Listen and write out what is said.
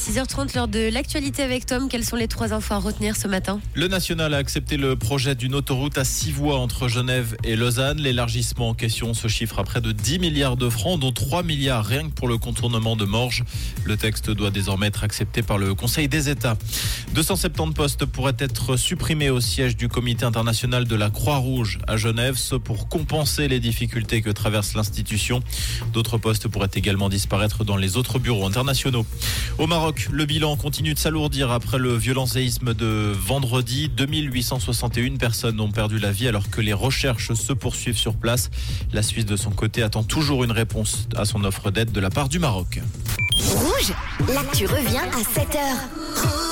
6h30, l'heure de l'actualité avec Tom. Quelles sont les trois infos à retenir ce matin? Le national a accepté le projet d'une autoroute à six voies entre Genève et Lausanne. L'élargissement en question se chiffre à près de 10 milliards de francs, dont 3 milliards rien que pour le contournement de Morges. Le texte doit désormais être accepté par le Conseil des États. 270 postes pourraient être supprimés au siège du Comité international de la Croix-Rouge à Genève, ce pour compenser les difficultés que traverse l'institution. D'autres postes pourraient également disparaître dans les autres bureaux internationaux. Au Maroc, le bilan continue de s'alourdir après le violent séisme de vendredi. 2861 personnes ont perdu la vie alors que les recherches se poursuivent sur place. La Suisse, de son côté, attend toujours une réponse à son offre d'aide de la part du Maroc. Rouge, l'actu revient à 7h.